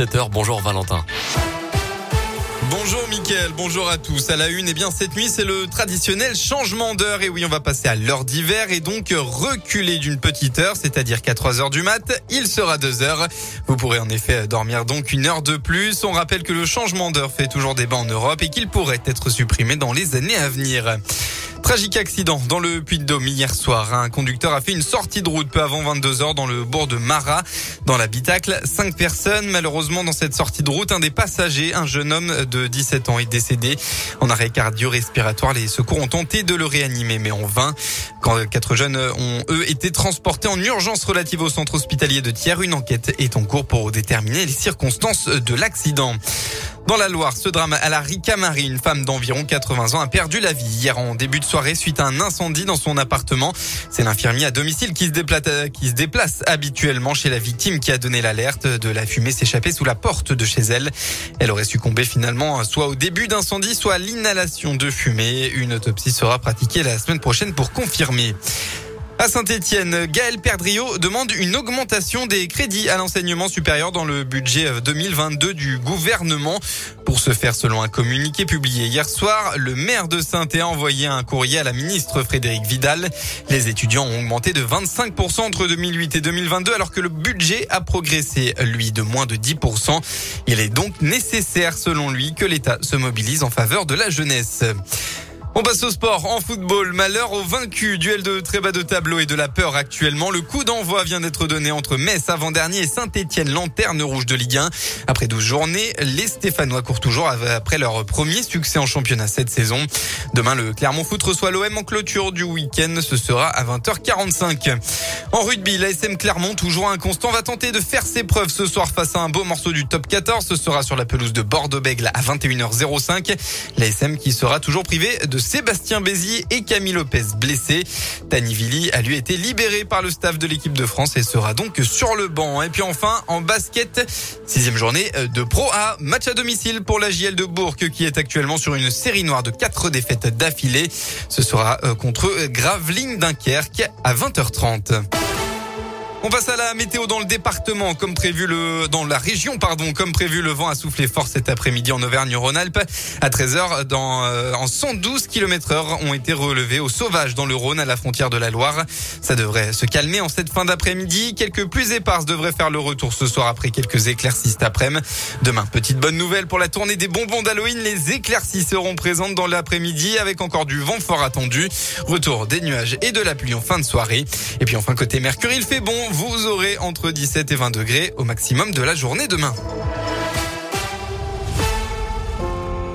17h. Bonjour Valentin. Bonjour Mickaël, bonjour à tous. À la une, et eh bien cette nuit, c'est le traditionnel changement d'heure. Et oui, on va passer à l'heure d'hiver et donc reculer d'une petite heure, c'est-à-dire qu'à 3 heures du mat, il sera 2 heures. Vous pourrez en effet dormir donc une heure de plus. On rappelle que le changement d'heure fait toujours débat en Europe et qu'il pourrait être supprimé dans les années à venir. Tragique accident dans le Puy-de-Dôme hier soir. Un conducteur a fait une sortie de route peu avant 22 heures dans le bourg de Marat. Dans l'habitacle, cinq personnes. Malheureusement, dans cette sortie de route, un des passagers, un jeune homme de 17 ans, est décédé en arrêt cardio-respiratoire. Les secours ont tenté de le réanimer, mais en vain. Quand quatre jeunes ont, eux, été transportés en urgence relative au centre hospitalier de Thiers, une enquête est en cours pour déterminer les circonstances de l'accident. Dans la Loire, ce drame à la Ricamarie, une femme d'environ 80 ans a perdu la vie hier en début de soirée suite à un incendie dans son appartement. C'est l'infirmier à domicile qui se, déplace, qui se déplace habituellement chez la victime qui a donné l'alerte de la fumée s'échapper sous la porte de chez elle. Elle aurait succombé finalement soit au début d'incendie, soit à l'inhalation de fumée. Une autopsie sera pratiquée la semaine prochaine pour confirmer. À Saint-Etienne, Gaël Perdriau demande une augmentation des crédits à l'enseignement supérieur dans le budget 2022 du gouvernement. Pour ce faire, selon un communiqué publié hier soir, le maire de saint a envoyé un courrier à la ministre Frédéric Vidal. Les étudiants ont augmenté de 25% entre 2008 et 2022 alors que le budget a progressé, lui, de moins de 10%. Il est donc nécessaire, selon lui, que l'État se mobilise en faveur de la jeunesse. On passe au sport. En football, malheur aux vaincus. Duel de très bas de tableau et de la peur actuellement. Le coup d'envoi vient d'être donné entre Metz avant-dernier et Saint-Etienne, lanterne rouge de Ligue 1. Après 12 journées, les Stéphanois courent toujours après leur premier succès en championnat cette saison. Demain, le Clermont Foot reçoit l'OM en clôture du week-end. Ce sera à 20h45. En rugby, l'ASM Clermont, toujours inconstant, va tenter de faire ses preuves ce soir face à un beau morceau du top 14. Ce sera sur la pelouse de Bordeaux-Bègle à 21h05. L'ASM qui sera toujours privé de Sébastien Bézier et Camille Lopez blessés. Vili a lui été libéré par le staff de l'équipe de France et sera donc sur le banc. Et puis enfin, en basket, sixième journée de Pro A, match à domicile pour la JL de Bourg qui est actuellement sur une série noire de quatre défaites d'affilée. Ce sera euh, contre Gravelines Dunkerque à 20h30. On passe à la météo dans le département, comme prévu le, dans la région, pardon, comme prévu, le vent a soufflé fort cet après-midi en Auvergne-Rhône-Alpes. À 13h, dans, euh, en 112 km heure ont été relevés au sauvage dans le Rhône à la frontière de la Loire. Ça devrait se calmer en cette fin d'après-midi. Quelques plus éparses devraient faire le retour ce soir après quelques éclaircies cet après-midi. Demain, petite bonne nouvelle pour la tournée des bonbons d'Halloween. Les éclaircies seront présentes dans l'après-midi avec encore du vent fort attendu. Retour des nuages et de la pluie en fin de soirée. Et puis enfin, côté Mercure, il fait bon vous aurez entre 17 et 20 degrés au maximum de la journée demain.